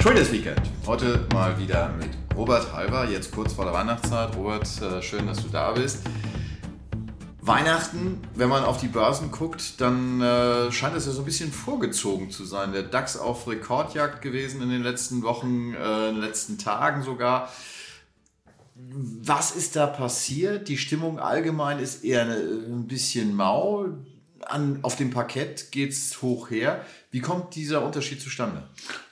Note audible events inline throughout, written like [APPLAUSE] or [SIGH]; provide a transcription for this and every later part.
Traders Weekend. Heute mal wieder mit Robert Halber, jetzt kurz vor der Weihnachtszeit. Robert, äh, schön, dass du da bist. Weihnachten, wenn man auf die Börsen guckt, dann äh, scheint es ja so ein bisschen vorgezogen zu sein. Der DAX auf Rekordjagd gewesen in den letzten Wochen, äh, in den letzten Tagen sogar. Was ist da passiert? Die Stimmung allgemein ist eher ein bisschen mau. An, auf dem Parkett geht es hoch her. Wie kommt dieser Unterschied zustande?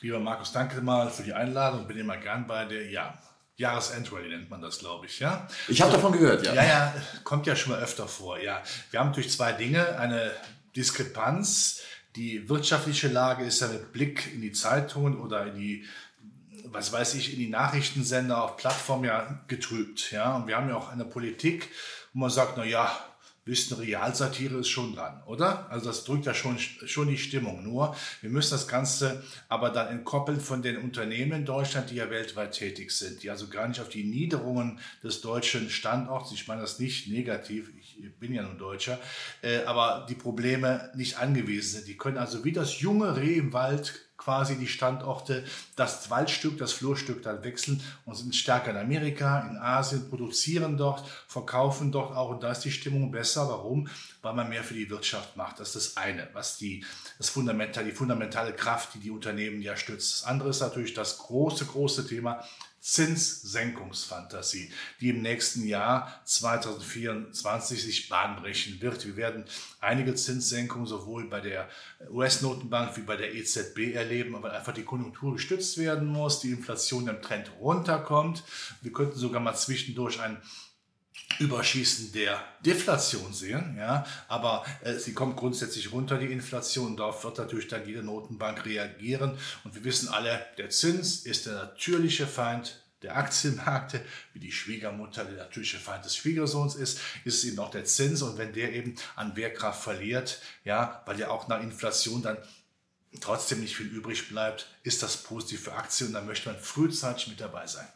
Lieber Markus, danke mal für die Einladung. Bin immer gern bei dir. Ja, Jahresendrallye nennt man das, glaube ich, ja? Ich habe so, davon gehört, ja. Ja, ja, kommt ja schon mal öfter vor, ja. Wir haben natürlich zwei Dinge, eine Diskrepanz. Die wirtschaftliche Lage ist ja mit Blick in die Zeitungen oder in die was weiß ich, in die Nachrichtensender auf Plattformen ja getrübt. Ja? Und wir haben ja auch eine Politik, wo man sagt, na ja, bisschen Realsatire ist schon dran, oder? Also das drückt ja schon, schon die Stimmung. Nur, wir müssen das Ganze aber dann entkoppeln von den Unternehmen in Deutschland, die ja weltweit tätig sind, die also gar nicht auf die Niederungen des deutschen Standorts, ich meine das nicht negativ, ich bin ja nun Deutscher, äh, aber die Probleme nicht angewiesen sind. Die können also wie das junge Reh im Wald quasi die Standorte, das Waldstück, das Flurstück dann wechseln und sind stärker in Amerika, in Asien, produzieren dort, verkaufen dort auch und da ist die Stimmung besser. Warum? Weil man mehr für die Wirtschaft macht. Das ist das eine, was die, das Fundamental, die fundamentale Kraft, die die Unternehmen ja stützt. Das andere ist natürlich das große, große Thema Zinssenkungsfantasie, die im nächsten Jahr 2024 sich bahnbrechen wird. Wir werden einige Zinssenkungen sowohl bei der US-Notenbank wie bei der EZB erleben, weil einfach die Konjunktur gestützt werden muss, die Inflation im Trend runterkommt. Wir könnten sogar mal zwischendurch ein Überschießen der Deflation sehen, ja, aber äh, sie kommt grundsätzlich runter, die Inflation, darauf wird natürlich dann jede Notenbank reagieren. Und wir wissen alle, der Zins ist der natürliche Feind der Aktienmärkte, wie die Schwiegermutter der natürliche Feind des Schwiegersohns ist, ist eben auch der Zins. Und wenn der eben an Wehrkraft verliert, ja, weil ja auch nach Inflation dann trotzdem nicht viel übrig bleibt, ist das positiv für Aktien. Und da möchte man frühzeitig mit dabei sein.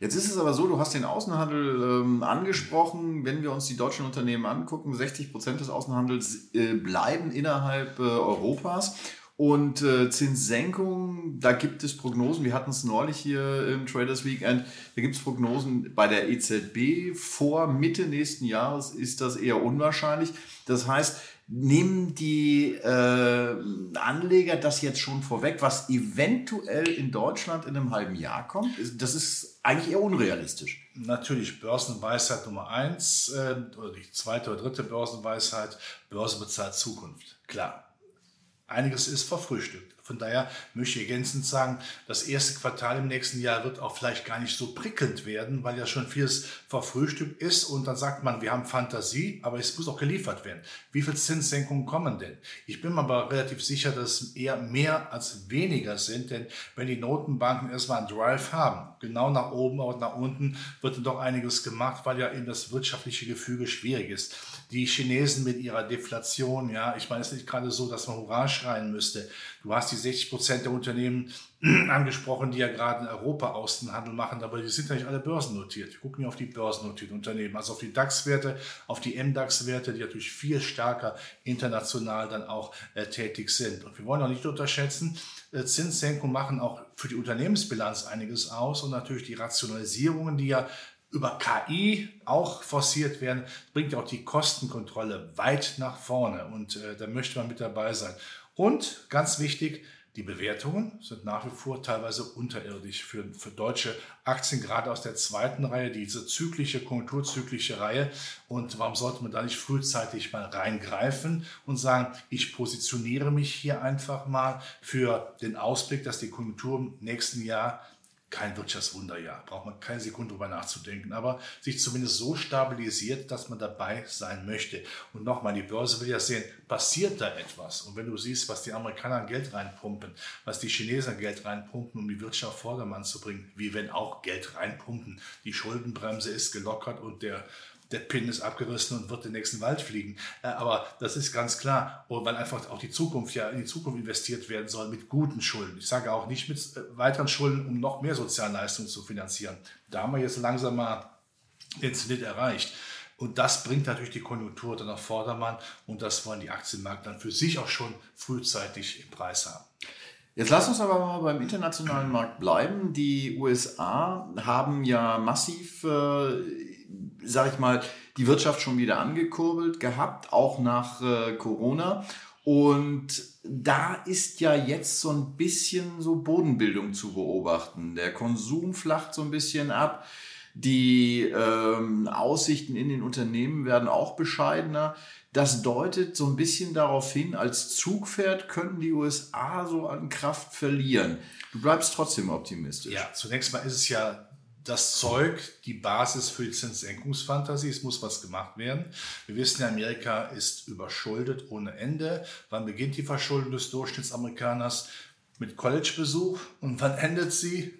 Jetzt ist es aber so, du hast den Außenhandel ähm, angesprochen. Wenn wir uns die deutschen Unternehmen angucken, 60 Prozent des Außenhandels äh, bleiben innerhalb äh, Europas. Und äh, Zinssenkung, da gibt es Prognosen. Wir hatten es neulich hier im Traders Weekend. Da gibt es Prognosen bei der EZB. Vor Mitte nächsten Jahres ist das eher unwahrscheinlich. Das heißt, nehmen die äh, Anleger das jetzt schon vorweg, was eventuell in Deutschland in einem halben Jahr kommt? Das ist eigentlich eher unrealistisch. Natürlich Börsenweisheit Nummer eins äh, oder die zweite oder dritte Börsenweisheit, Börse bezahlt Zukunft. Klar, einiges ist verfrühstückt. Von daher möchte ich ergänzend sagen, das erste Quartal im nächsten Jahr wird auch vielleicht gar nicht so prickelnd werden, weil ja schon vieles verfrühstückt ist und dann sagt man, wir haben Fantasie, aber es muss auch geliefert werden. Wie viel Zinssenkungen kommen denn? Ich bin mir aber relativ sicher, dass es eher mehr als weniger sind, denn wenn die Notenbanken erstmal einen Drive haben, genau nach oben und nach unten, wird dann doch einiges gemacht, weil ja eben das wirtschaftliche Gefüge schwierig ist. Die Chinesen mit ihrer Deflation, ja, ich meine, es ist nicht gerade so, dass man Hurra schreien müsste. Du hast die 60 Prozent der Unternehmen [CLEARS THROAT] angesprochen, die ja gerade in Europa Außenhandel machen, aber die sind ja nicht alle börsennotiert. Wir gucken ja auf die börsennotierten Unternehmen, also auf die DAX-Werte, auf die MDAX-Werte, die natürlich viel stärker international dann auch äh, tätig sind. Und wir wollen auch nicht unterschätzen, äh, Zinssenkungen machen auch für die Unternehmensbilanz einiges aus und natürlich die Rationalisierungen, die ja über KI auch forciert werden, bringt auch die Kostenkontrolle weit nach vorne und äh, da möchte man mit dabei sein. Und ganz wichtig, die Bewertungen sind nach wie vor teilweise unterirdisch für, für deutsche Aktien, gerade aus der zweiten Reihe, diese zyklische, konjunkturzyklische Reihe. Und warum sollte man da nicht frühzeitig mal reingreifen und sagen, ich positioniere mich hier einfach mal für den Ausblick, dass die Konjunktur im nächsten Jahr kein Wirtschaftswunderjahr, braucht man keine Sekunde drüber nachzudenken, aber sich zumindest so stabilisiert, dass man dabei sein möchte. Und nochmal, die Börse will ja sehen, passiert da etwas? Und wenn du siehst, was die Amerikaner an Geld reinpumpen, was die Chinesen Geld reinpumpen, um die Wirtschaft Vordermann zu bringen, wie wenn auch Geld reinpumpen, die Schuldenbremse ist gelockert und der der Pin ist abgerissen und wird den nächsten Wald fliegen. Äh, aber das ist ganz klar, weil einfach auch die Zukunft ja in die Zukunft investiert werden soll mit guten Schulden. Ich sage auch nicht mit äh, weiteren Schulden, um noch mehr Sozialleistungen zu finanzieren. Da haben wir jetzt langsam mal den Zenit erreicht. Und das bringt natürlich die Konjunktur dann auf Vordermann und das wollen die Aktienmärkte dann für sich auch schon frühzeitig im Preis haben. Jetzt lass uns aber mal beim internationalen Markt bleiben. Die USA haben ja massiv, äh, sag ich mal, die Wirtschaft schon wieder angekurbelt gehabt, auch nach äh, Corona. Und da ist ja jetzt so ein bisschen so Bodenbildung zu beobachten. Der Konsum flacht so ein bisschen ab. Die ähm, Aussichten in den Unternehmen werden auch bescheidener. Das deutet so ein bisschen darauf hin, als Zugpferd könnten die USA so an Kraft verlieren. Du bleibst trotzdem optimistisch. Ja, zunächst mal ist es ja das Zeug, die Basis für die Zinssenkungsfantasie. Es muss was gemacht werden. Wir wissen Amerika ist überschuldet ohne Ende. Wann beginnt die Verschuldung des Durchschnittsamerikaners? Mit Collegebesuch. Und wann endet sie?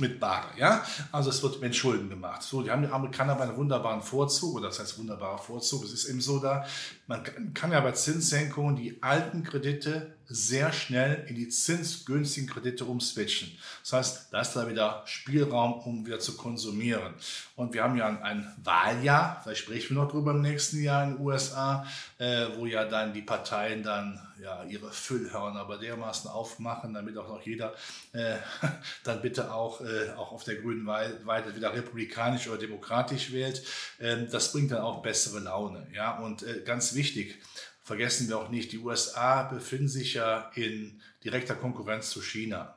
Mit Bare. Ja? Also es wird mit Schulden gemacht. So, die haben die Amerikaner bei einem wunderbaren Vorzug, oder das heißt wunderbarer Vorzug, es ist eben so da, man kann ja bei Zinssenkungen die alten Kredite sehr schnell in die zinsgünstigen Kredite umswitchen. Das heißt, da ist da wieder Spielraum, um wieder zu konsumieren. Und wir haben ja ein, Wahljahr, da sprechen wir noch drüber im nächsten Jahr in den USA, äh, wo ja dann die Parteien dann ja, ihre Füllhörner aber dermaßen aufmachen, damit auch noch jeder äh, [LAUGHS] dann bitte auch, äh, auch auf der grünen Weide wieder republikanisch oder demokratisch wählt. Ähm, das bringt dann auch bessere Laune. Ja? Und äh, ganz wichtig, vergessen wir auch nicht, die USA befinden sich ja in direkter Konkurrenz zu China.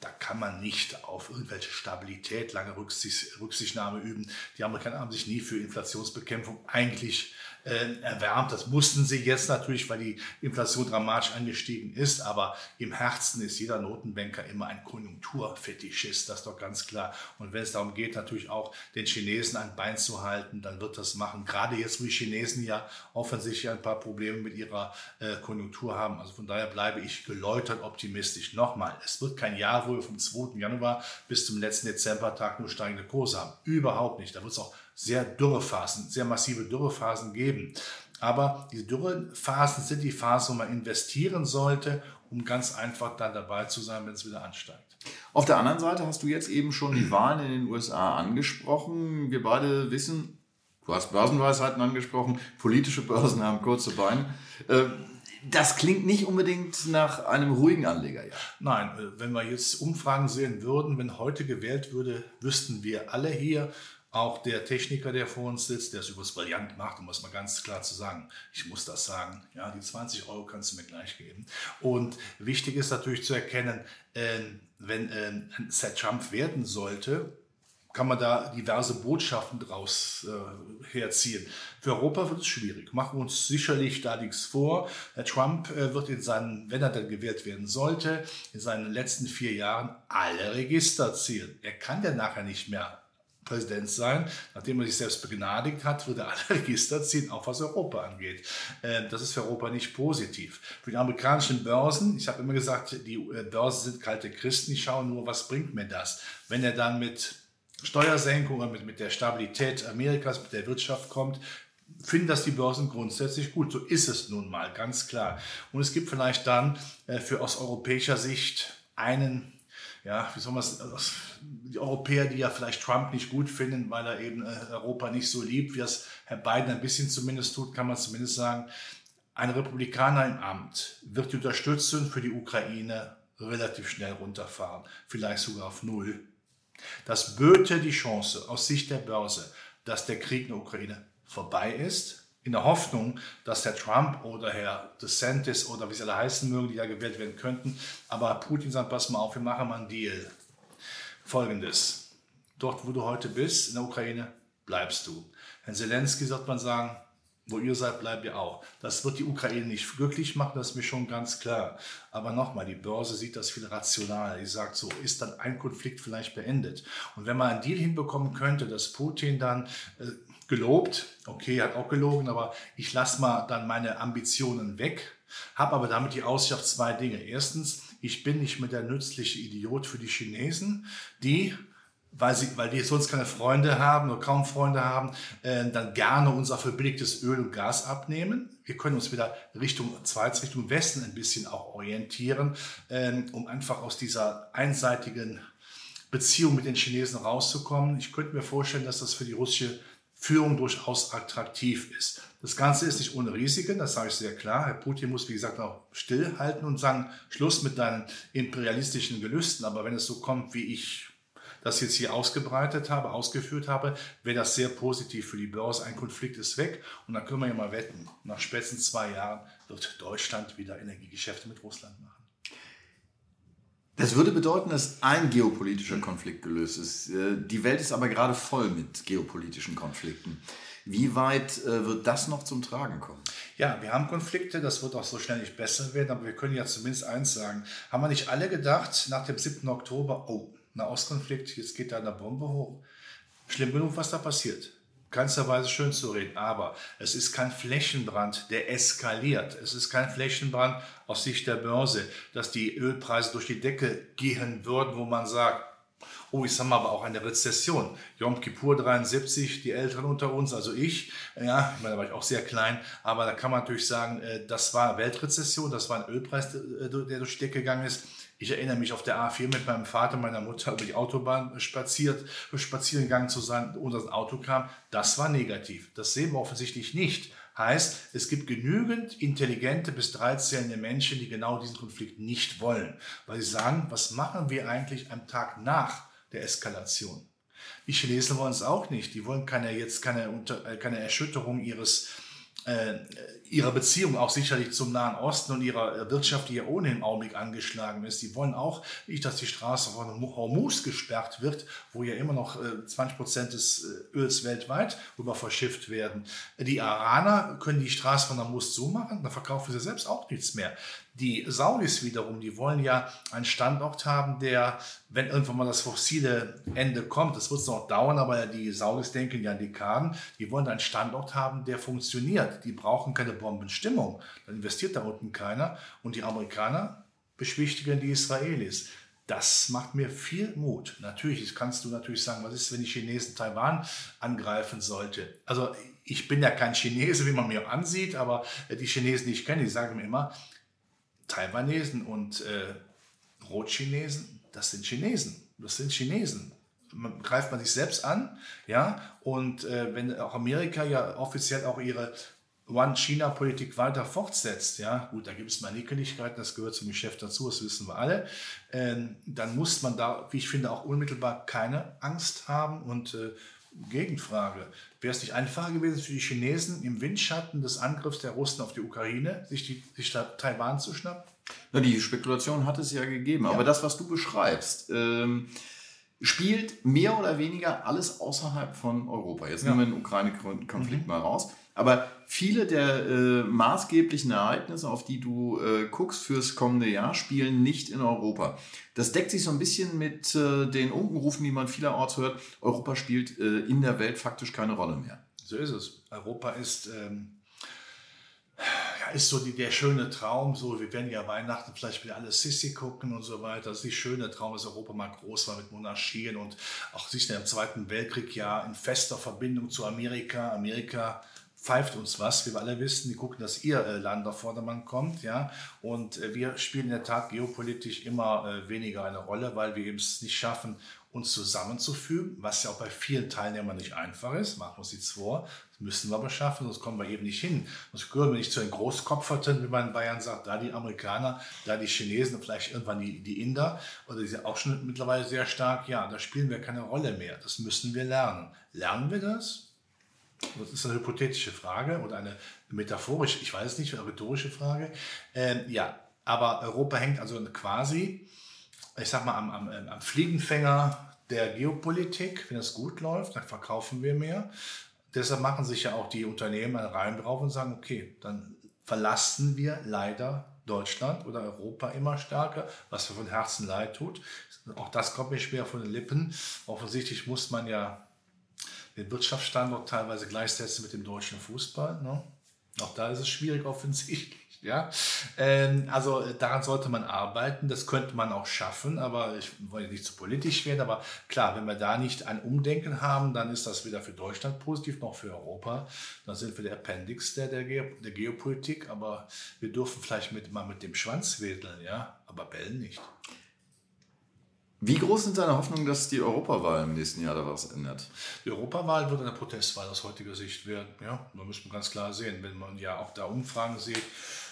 Da kann man nicht auf irgendwelche Stabilität, lange Rücksicht, Rücksichtnahme üben. Die Amerikaner haben sich nie für Inflationsbekämpfung eigentlich äh, erwärmt. Das mussten sie jetzt natürlich, weil die Inflation dramatisch angestiegen ist. Aber im Herzen ist jeder Notenbanker immer ein Konjunkturfetischist, das ist doch ganz klar. Und wenn es darum geht, natürlich auch den Chinesen ein Bein zu halten, dann wird das machen. Gerade jetzt, wo die Chinesen ja offensichtlich ein paar Probleme mit ihrer äh, Konjunktur haben. Also von daher bleibe ich geläutert optimistisch. Nochmal, es wird kein Jahr, wo wir vom 2. Januar bis zum letzten Dezembertag nur steigende Kurse haben. Überhaupt nicht. Da wird es auch sehr Dürrephasen, sehr massive Dürrephasen geben. Aber diese Dürrephasen sind die Phasen, wo man investieren sollte, um ganz einfach dann dabei zu sein, wenn es wieder ansteigt. Auf der anderen Seite hast du jetzt eben schon die [CLEARS THROAT] Wahlen in den USA angesprochen. Wir beide wissen, du hast Börsenweisheiten angesprochen, politische Börsen haben kurze Beine. Äh, das klingt nicht unbedingt nach einem ruhigen Anleger, ja. Nein, äh, wenn wir jetzt Umfragen sehen würden, wenn heute gewählt würde, wüssten wir alle hier, auch der Techniker, der vor uns sitzt, der es übrigens brillant macht, um es mal ganz klar zu sagen, ich muss das sagen, ja, die 20 Euro kannst du mir gleich geben. Und wichtig ist natürlich zu erkennen, äh, wenn äh, ein Set Trump werden sollte, kann man da diverse Botschaften draus äh, herziehen. Für Europa wird es schwierig. Machen wir uns sicherlich da nichts vor. Herr Trump äh, wird in seinen, wenn er dann gewählt werden sollte, in seinen letzten vier Jahren alle Register ziehen. Er kann ja nachher nicht mehr Präsident sein. Nachdem er sich selbst begnadigt hat, wird er alle [LAUGHS] Register ziehen, auch was Europa angeht. Ähm, das ist für Europa nicht positiv. Für die amerikanischen Börsen, ich habe immer gesagt, die äh, Börsen sind kalte Christen. Ich schaue nur, was bringt mir das? Wenn er dann mit Steuersenkungen, mit, mit der Stabilität Amerikas, mit der Wirtschaft kommt, finden das die Börsen grundsätzlich gut. So ist es nun mal, ganz klar. Und es gibt vielleicht dann äh, für aus europäischer Sicht einen ja, wie soll man es, also die Europäer, die ja vielleicht Trump nicht gut finden, weil er eben äh, Europa nicht so liebt, wie es Herr Biden ein bisschen zumindest tut, kann man zumindest sagen, ein Republikaner im Amt wird die Unterstützung für die Ukraine relativ schnell runterfahren, vielleicht sogar auf Null. Das böte die Chance aus Sicht der Börse, dass der Krieg in der Ukraine vorbei ist, in der Hoffnung, dass Herr Trump oder Herr DeSantis oder wie sie alle heißen mögen, die ja gewählt werden könnten, aber Putin sagt, pass mal auf, wir machen mal einen Deal. Folgendes, dort wo du heute bist, in der Ukraine, bleibst du. Herrn Zelensky sagt man sagen, wo ihr seid, bleibt ihr auch. Das wird die Ukraine nicht glücklich machen, das ist mir schon ganz klar. Aber nochmal, die Börse sieht das viel rational. Die sagt so, ist dann ein Konflikt vielleicht beendet. Und wenn man einen Deal hinbekommen könnte, dass Putin dann äh, gelobt, okay, hat auch gelogen, aber ich lasse mal dann meine Ambitionen weg, habe aber damit die Aussicht auf zwei Dinge. Erstens, ich bin nicht mehr der nützliche Idiot für die Chinesen, die weil, sie, weil die sonst keine Freunde haben oder kaum Freunde haben, äh, dann gerne unser verbilligtes Öl und Gas abnehmen. Wir können uns wieder Richtung Schweiz, Richtung Westen ein bisschen auch orientieren, äh, um einfach aus dieser einseitigen Beziehung mit den Chinesen rauszukommen. Ich könnte mir vorstellen, dass das für die russische Führung durchaus attraktiv ist. Das Ganze ist nicht ohne Risiken, das sage ich sehr klar. Herr Putin muss, wie gesagt, auch stillhalten und sagen, Schluss mit deinen imperialistischen Gelüsten. Aber wenn es so kommt, wie ich das jetzt hier ausgebreitet habe, ausgeführt habe, wäre das sehr positiv für die Börse. Ein Konflikt ist weg und dann können wir ja mal wetten, nach spätestens zwei Jahren wird Deutschland wieder Energiegeschäfte mit Russland machen. Das würde bedeuten, dass ein geopolitischer Konflikt gelöst ist. Äh, die Welt ist aber gerade voll mit geopolitischen Konflikten. Wie weit äh, wird das noch zum Tragen kommen? Ja, wir haben Konflikte, das wird auch so schnell nicht besser werden, aber wir können ja zumindest eins sagen. Haben wir nicht alle gedacht nach dem 7. Oktober, oh, Nahostkonflikt, jetzt geht da eine Bombe hoch. Schlimm genug, was da passiert. Keinster schön zu reden, aber es ist kein Flächenbrand, der eskaliert. Es ist kein Flächenbrand aus Sicht der Börse, dass die Ölpreise durch die Decke gehen würden, wo man sagt, Oh, ich sag mal, aber auch eine Rezession. Yom Kippur 73, die Älteren unter uns, also ich, ja, ich meine, da war ich auch sehr klein, aber da kann man natürlich sagen, äh, das war Weltrezession, das war ein Ölpreis, äh, der durch die Decke gegangen ist. Ich erinnere mich auf der A4 mit meinem Vater und meiner Mutter über die Autobahn spaziert, spazieren gegangen zu sein, und das Auto kam. Das war negativ. Das sehen wir offensichtlich nicht. Heißt, es gibt genügend intelligente bis dreizählende Menschen, die genau diesen Konflikt nicht wollen, weil sie sagen, was machen wir eigentlich am Tag nach der Eskalation? Die Chinesen wollen es auch nicht. Die wollen keine, jetzt keine, äh, keine Erschütterung ihres ihrer Beziehung auch sicherlich zum Nahen Osten und ihrer äh, Wirtschaft, die ja ohnehin im Augenblick angeschlagen ist. Die wollen auch nicht, dass die Straße von Hormuz gesperrt wird, wo ja immer noch 20 äh, Prozent des äh, Öls weltweit rüber verschifft werden. Die Iraner können die Straße von Hormuz zumachen, da verkaufen sie selbst auch nichts mehr. Die Saudis wiederum, die wollen ja einen Standort haben, der, wenn irgendwann mal das fossile Ende kommt, das wird es noch dauern, aber die Saudis denken ja an Dekaden, die wollen einen Standort haben, der funktioniert. Die brauchen keine Bombenstimmung. Dann investiert da unten keiner. Und die Amerikaner beschwichtigen die Israelis. Das macht mir viel Mut. Natürlich kannst du natürlich sagen, was ist, wenn die Chinesen Taiwan angreifen sollte? Also ich bin ja kein Chinese, wie man mir ansieht, aber die Chinesen, die ich kenne, die sagen mir immer, Taiwanesen und äh, Rotchinesen, das sind Chinesen. Das sind Chinesen. Man, greift man sich selbst an, ja, und äh, wenn auch Amerika ja offiziell auch ihre One-China-Politik weiter fortsetzt, ja, gut, da gibt es mal Nickeligkeiten, das gehört zum Geschäft dazu, das wissen wir alle, ähm, dann muss man da, wie ich finde, auch unmittelbar keine Angst haben und äh, Gegenfrage. Wäre es nicht einfacher gewesen für die Chinesen im Windschatten des Angriffs der Russen auf die Ukraine, sich, die, sich Taiwan zu schnappen? Na, die Spekulation hat es ja gegeben. Ja. Aber das, was du beschreibst, ähm, spielt mehr oder weniger alles außerhalb von Europa. Jetzt ja. nehmen wir den Ukraine-Konflikt mhm. mal raus. Aber viele der äh, maßgeblichen Ereignisse, auf die du äh, guckst fürs kommende Jahr, spielen nicht in Europa. Das deckt sich so ein bisschen mit äh, den Unkenrufen, die man vielerorts hört. Europa spielt äh, in der Welt faktisch keine Rolle mehr. So ist es. Europa ist, ähm, ja, ist so die, der schöne Traum. So, wir werden ja Weihnachten vielleicht wieder alle Sissi gucken und so weiter. Das ist die schöne Traum, dass Europa mal groß war mit Monarchien und auch sich im Zweiten Weltkrieg ja in fester Verbindung zu Amerika. Amerika pfeift uns was, wie wir alle wissen. Die gucken, dass ihr äh, Land auf Vordermann kommt, ja. Und äh, wir spielen in der Tat geopolitisch immer äh, weniger eine Rolle, weil wir eben es nicht schaffen, uns zusammenzufügen, was ja auch bei vielen Teilnehmern nicht einfach ist. Machen wir uns nichts vor. Das müssen wir aber schaffen, sonst kommen wir eben nicht hin. Sonst gehören wir nicht zu den Großkopferten, wie man in Bayern sagt, da die Amerikaner, da die Chinesen, vielleicht irgendwann die, die Inder, oder die sind auch schon mittlerweile sehr stark. Ja, da spielen wir keine Rolle mehr. Das müssen wir lernen. Lernen wir das? Das ist eine hypothetische Frage oder eine metaphorische, ich weiß nicht, eine rhetorische Frage. Ähm, ja, aber Europa hängt also quasi, ich sag mal, am, am, am Fliegenfänger der Geopolitik. Wenn es gut läuft, dann verkaufen wir mehr. Deshalb machen sich ja auch die Unternehmen einen Reim drauf und sagen, okay, dann verlassen wir leider Deutschland oder Europa immer stärker, was mir von Herzen leid tut. Auch das kommt mir schwer von den Lippen. Offensichtlich muss man ja den Wirtschaftsstandort teilweise gleichsetzen mit dem deutschen Fußball. Ne? Auch da ist es schwierig offensichtlich. Ja? Ähm, also äh, daran sollte man arbeiten, das könnte man auch schaffen, aber ich wollte nicht zu politisch werden, aber klar, wenn wir da nicht ein Umdenken haben, dann ist das weder für Deutschland positiv noch für Europa. Dann sind wir der Appendix der, der, der Geopolitik, aber wir dürfen vielleicht mit, mal mit dem Schwanz wedeln, ja, aber bellen nicht. Wie groß sind deine Hoffnungen, dass die Europawahl im nächsten Jahr da was ändert? Die Europawahl wird eine Protestwahl aus heutiger Sicht werden. Ja, da muss man ganz klar sehen, wenn man ja auch da Umfragen sieht.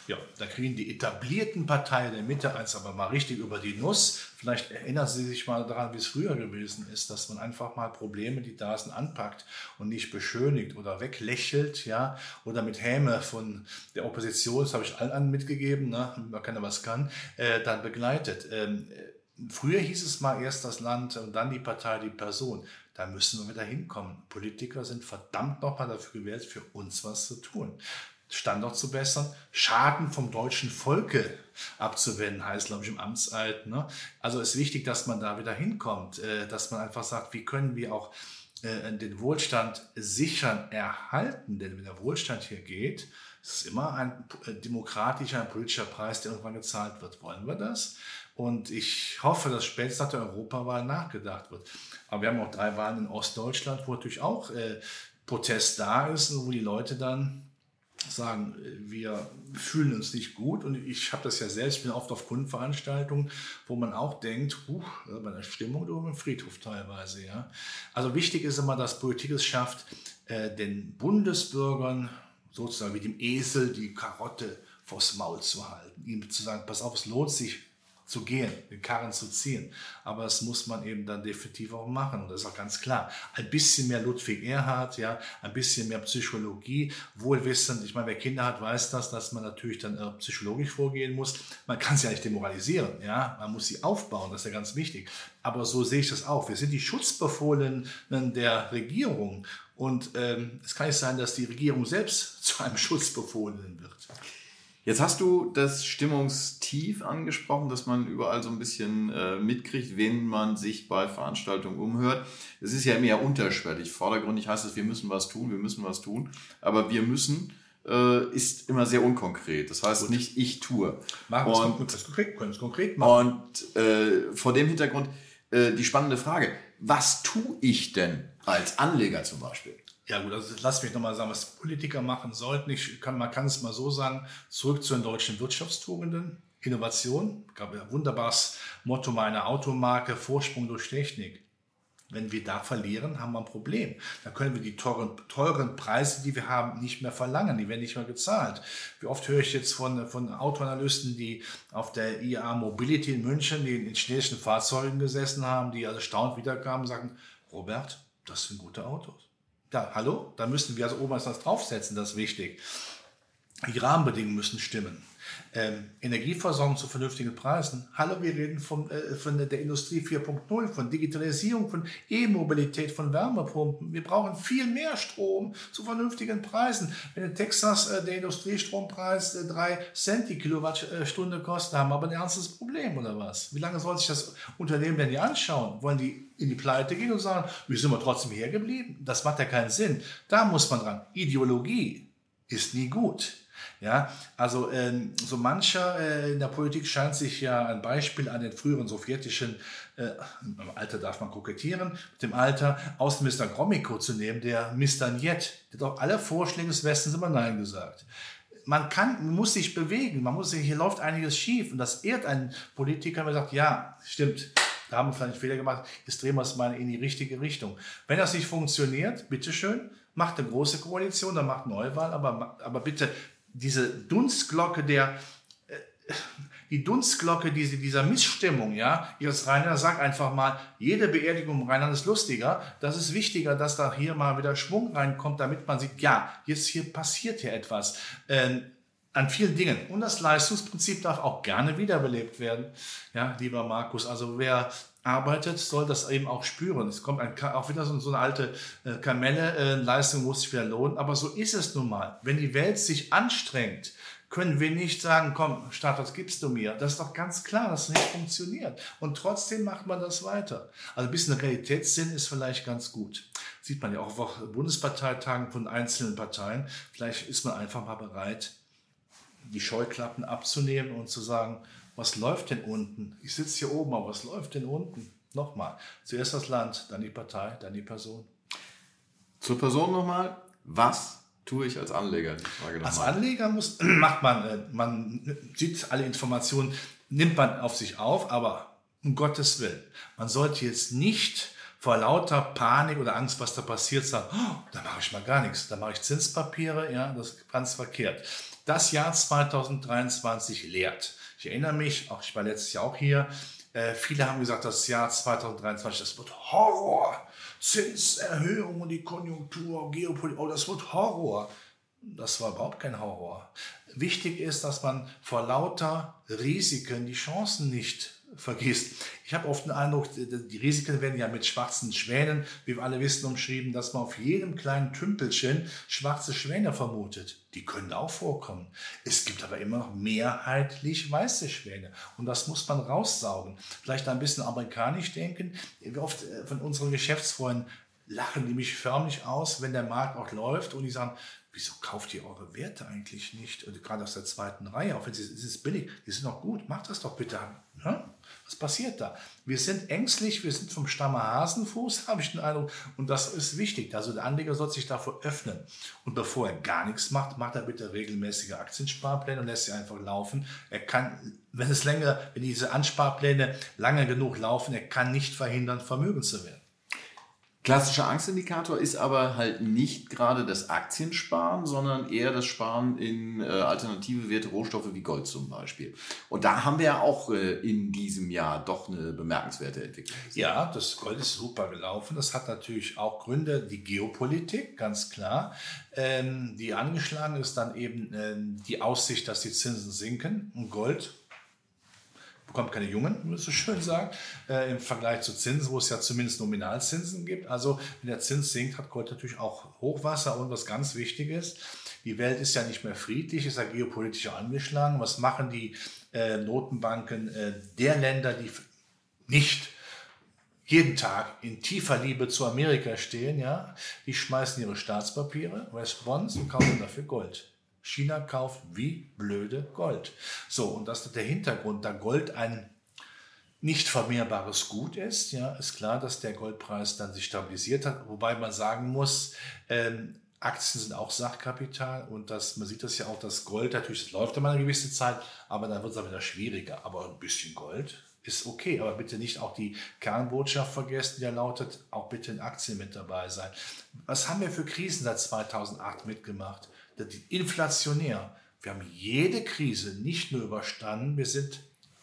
Ja, da kriegen die etablierten Parteien der Mitte eins aber mal richtig über die Nuss. Vielleicht erinnern Sie sich mal daran, wie es früher gewesen ist, dass man einfach mal Probleme, die da sind, anpackt und nicht beschönigt oder weglächelt, ja, oder mit Häme von der Opposition, das habe ich allen mitgegeben, ne, man kann ja was kann, äh, dann begleitet. Ähm, Früher hieß es mal erst das Land und dann die Partei, die Person. Da müssen wir wieder hinkommen. Politiker sind verdammt nochmal dafür gewählt, für uns was zu tun. Standort zu bessern, Schaden vom deutschen Volke abzuwenden, heißt, glaube ich, im Amtseid. Ne? Also ist wichtig, dass man da wieder hinkommt, äh, dass man einfach sagt, wie können wir auch äh, den Wohlstand sichern, erhalten. Denn wenn der Wohlstand hier geht, ist es immer ein äh, demokratischer, ein politischer Preis, der irgendwann gezahlt wird. Wollen wir das? Und ich hoffe, dass spätestens nach der Europawahl nachgedacht wird. Aber wir haben auch drei Wahlen in Ostdeutschland, wo natürlich auch äh, Protest da ist und wo die Leute dann sagen, äh, wir fühlen uns nicht gut. Und ich habe das ja selbst, bin oft auf Kundenveranstaltungen, wo man auch denkt, huch, bei der Stimmung oder im Friedhof teilweise. Ja. Also wichtig ist immer, dass Politik es schafft, äh, den Bundesbürgern sozusagen wie dem Esel die Karotte vors Maul zu halten. Ihm zu sagen, pass auf, es lohnt sich, zu gehen, den Karren zu ziehen. Aber das muss man eben dann definitiv auch machen. Und das ist auch ganz klar. Ein bisschen mehr Ludwig Erhard, ja, ein bisschen mehr Psychologie, wohlwissend. Ich meine, wer Kinder hat, weiß das, dass man natürlich dann äh, psychologisch vorgehen muss. Man kann sie ja nicht demoralisieren, ja. Man muss sie aufbauen, das ist ja ganz wichtig. Aber so sehe ich das auch. Wir sind die Schutzbefohlenen der Regierung. Und ähm, es kann nicht sein, dass die Regierung selbst [LAUGHS] zu einem Schutzbefohlenen wird. Jetzt hast du das Stimmungstief angesprochen, dass man überall so ein bisschen äh, mitkriegt, wen man sich bei Veranstaltungen umhört. Es ist ja immer ja unterschwellig. Vordergründig heißt es, wir müssen was tun, wir müssen was tun. Aber wir müssen äh, ist immer sehr unkonkret. Das heißt Gut. nicht ich tue. Machen wir es konkret, können es konkret machen. Und äh, vor dem Hintergrund äh, die spannende Frage, was tue ich denn als Anleger zum Beispiel? Ja gut, also lass mich nochmal sagen, was Politiker machen sollten. Ich kann, man kann es mal so sagen, zurück zu den deutschen Wirtschaftstugenden. Innovation, ich glaube, ein wunderbares Motto meiner Automarke, Vorsprung durch Technik. Wenn wir da verlieren, haben wir ein Problem. Dann können wir die teuren, teuren Preise, die wir haben, nicht mehr verlangen. Die werden nicht mehr gezahlt. Wie oft höre ich jetzt von, von Autoanalysten, die auf der IA Mobility in München, die in chinesischen Fahrzeugen gesessen haben, die also staunt wiederkamen, sagen, Robert, das sind gute Autos. Ja, hallo? Da müssen wir als Obermeister draufsetzen, das ist wichtig. Die Rahmenbedingungen müssen stimmen. Ähm, Energieversorgung zu vernünftigen Preisen. Hallo, wir reden von, äh, von der Industrie 4.0, von Digitalisierung, von E-Mobilität, von Wärmepumpen. Wir brauchen viel mehr Strom zu vernünftigen Preisen. Wenn in Texas äh, der Industriestrompreis äh, 3 Cent die Kilowattstunde kostet, haben wir aber ein ernstes Problem, oder was? Wie lange soll sich das Unternehmen denn die anschauen? Wollen die in die Pleite gehen und sagen, wir sind wir trotzdem hergeblieben? Das macht ja keinen Sinn. Da muss man dran. Ideologie ist nie gut. Ja, also ähm, so mancher äh, in der Politik scheint sich ja ein Beispiel an den früheren sowjetischen, äh, im Alter darf man kokettieren, mit dem Alter Außenminister Gromyko zu nehmen, der Mr. Njet, der hat auch alle Vorschläge des Westens immer Nein gesagt. Man kann, man muss sich bewegen, man muss sich, hier läuft einiges schief und das ehrt einen Politiker, wenn er sagt, ja, stimmt, da haben wir vielleicht einen Fehler gemacht, jetzt drehen wir es mal in die richtige Richtung. Wenn das nicht funktioniert, bitteschön, macht eine große Koalition, dann macht Neuwahl, aber, aber bitte diese Dunstglocke der, äh, die Dunstglocke diese, dieser Missstimmung, ja, Ihres Rheinland sagt einfach mal, jede Beerdigung Rheinland ist lustiger. Das ist wichtiger, dass da hier mal wieder Schwung reinkommt, damit man sieht, ja, jetzt hier passiert hier etwas. Ähm, an vielen Dingen. Und das Leistungsprinzip darf auch gerne wiederbelebt werden. Ja, lieber Markus, also wer arbeitet, soll das eben auch spüren. Es kommt ein, auch wieder so, so eine alte äh, Kamelle, äh, Leistung muss sich wieder lohnen, aber so ist es nun mal. Wenn die Welt sich anstrengt, können wir nicht sagen, komm, Staat, was gibst du mir? Das ist doch ganz klar, dass es nicht funktioniert. Und trotzdem macht man das weiter. Also ein bisschen Realitätssinn ist vielleicht ganz gut. Sieht man ja auch auf Bundesparteitagen von einzelnen Parteien. Vielleicht ist man einfach mal bereit, die Scheuklappen abzunehmen und zu sagen, was läuft denn unten? Ich sitze hier oben, aber was läuft denn unten? Nochmal, zuerst das Land, dann die Partei, dann die Person. Zur Person nochmal, was tue ich als Anleger? als Anleger muss, [CLEARS THROAT] macht man, äh, man sieht alle Informationen, nimmt man auf sich auf, aber Um Gottes Willen. Man sollte jetzt nicht vor lauter Panik oder Angst, was da passiert, sagen, oh, da mache ich mal gar nichts, da mache ich Zinspapiere, ja, das ist ganz verkehrt. Das Jahr 2023 lehrt. Ich erinnere mich, auch ich war letztes Jahr auch hier, äh, viele haben gesagt, das Jahr 2023, das wird Horror. Zinserhöhung und die Konjunktur, Geopolitik, oh, das wird Horror. Das war überhaupt kein Horror. Wichtig ist, dass man vor lauter Risiken die Chancen nicht vergisst. Ich habe oft den Eindruck, die Risiken werden ja mit schwarzen Schwänen, wie wir alle wissen, umschrieben, dass man auf jedem kleinen Tümpelchen schwarze Schwäne vermutet. Die können auch vorkommen. Es gibt aber immer noch mehrheitlich weiße Schwäne. Und das muss man raussaugen. Vielleicht ein bisschen amerikanisch denken. Wie oft äh, von unseren Geschäftsfreunden lachen die mich förmlich aus, wenn der Markt auch läuft und die sagen, wieso kauft ihr eure Werte eigentlich nicht? Und gerade aus der zweiten Reihe, auch wenn sie es ist billig, die sind doch gut, macht das doch bitte. Ja? Was passiert da? Wir sind ängstlich, wir sind vom Stamme Hasenfuß, [LAUGHS] habe ich den Eindruck, und das ist wichtig. Also der Anleger soll sich davor öffnen. Und bevor er gar nichts macht, macht er bitte regelmäßige Aktiensparpläne und lässt sie einfach laufen. Er kann, wenn es länger, wenn diese Ansparpläne lange genug laufen, er kann nicht verhindern, vermögend zu werden. Klassischer Angstindikator ist aber halt nicht gerade das Aktiensparen, sondern eher das Sparen in äh, alternative Werte, Rohstoffe wie Gold zum Beispiel. Und da haben wir ja auch äh, in diesem Jahr doch eine bemerkenswerte Entwicklung. Ja, das Gold ist super gelaufen. Das hat natürlich auch Gründe, die Geopolitik, ganz klar. Ähm, die angeschlagen ist dann eben ähm, die Aussicht, dass die Zinsen sinken. Und Gold bekommt keine Jungen, man so schön sagt, äh, im Vergleich zu Zinsen, wo es ja zumindest Nominalzinsen gibt. Also wenn der Zins sinkt, hat Gold natürlich auch Hochwasser und was ganz wichtig ist, die Welt ist ja nicht mehr friedlich, ist ja geopolitisch angeschlagen. Was machen die äh, Notenbanken äh, der Länder, die nicht jeden Tag in tiefer Liebe zu Amerika stehen, ja, die schmeißen ihre Staatspapiere, Bonds und kaufen dafür Gold. China kauft wie blöde Gold. So, und das ist der Hintergrund, da Gold ein nicht vermehrbares Gut ist, ja, ist klar, dass der Goldpreis dann sich stabilisiert hat, wobei man sagen muss, ähm, Aktien sind auch Sachkapital und das, man sieht das ja auch, dass Gold natürlich, das läuft immer eine gewisse Zeit, aber dann wird es auch wieder schwieriger. Aber ein bisschen Gold ist okay, aber bitte nicht auch die Kernbotschaft vergessen, die ja lautet, auch bitte in Aktien mit dabei sein. Was haben wir für Krisen seit 2008 mitgemacht? Inflationär. Wir haben jede Krise nicht nur überstanden, wir sind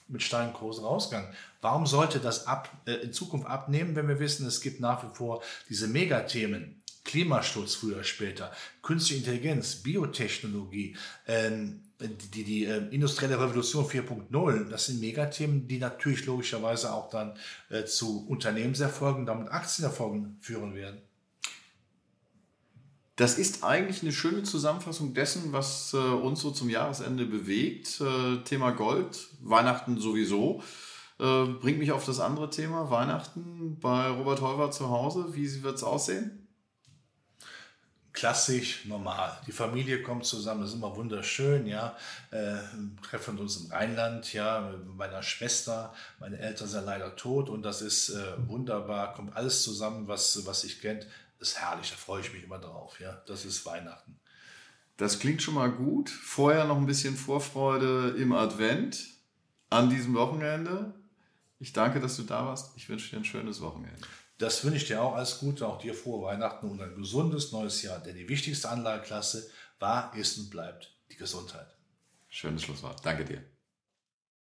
mit Steinkursen rausgegangen. Warum sollte das ab, äh, in Zukunft abnehmen, wenn wir wissen, es gibt nach wie vor diese Megathemen? Klimaschutz früher, später, künstliche Intelligenz, Biotechnologie, ähm, die, die äh, industrielle Revolution 4.0, das sind Megathemen, die natürlich logischerweise auch dann äh, zu Unternehmenserfolgen, damit Aktienerfolgen führen werden. Das ist eigentlich eine schöne Zusammenfassung dessen, was äh, uns so zum Jahresende bewegt. Äh, Thema Gold, Weihnachten sowieso. Äh, bringt mich auf das andere Thema, Weihnachten bei Robert Heuwer zu Hause. Wie wird es aussehen? klassisch, normal. Die Familie kommt zusammen, das ist immer wunderschön, ja. Äh, treffen uns im Rheinland, ja, mit meiner Schwester. Meine Eltern sind leider tot und das ist äh, wunderbar, kommt alles zusammen, was, was ich kennt ist herrlich, da freue ich mich immer drauf. Ja, das ist Weihnachten. Das klingt schon mal gut. Vorher noch ein bisschen Vorfreude im Advent an diesem Wochenende. Ich danke, dass du da warst. Ich wünsche dir ein schönes Wochenende. Das wünsche ich dir auch alles Gute, auch dir frohe Weihnachten und ein gesundes neues Jahr. Denn die wichtigste Anlageklasse war, ist und bleibt die Gesundheit. Schönes Schlusswort. Danke dir.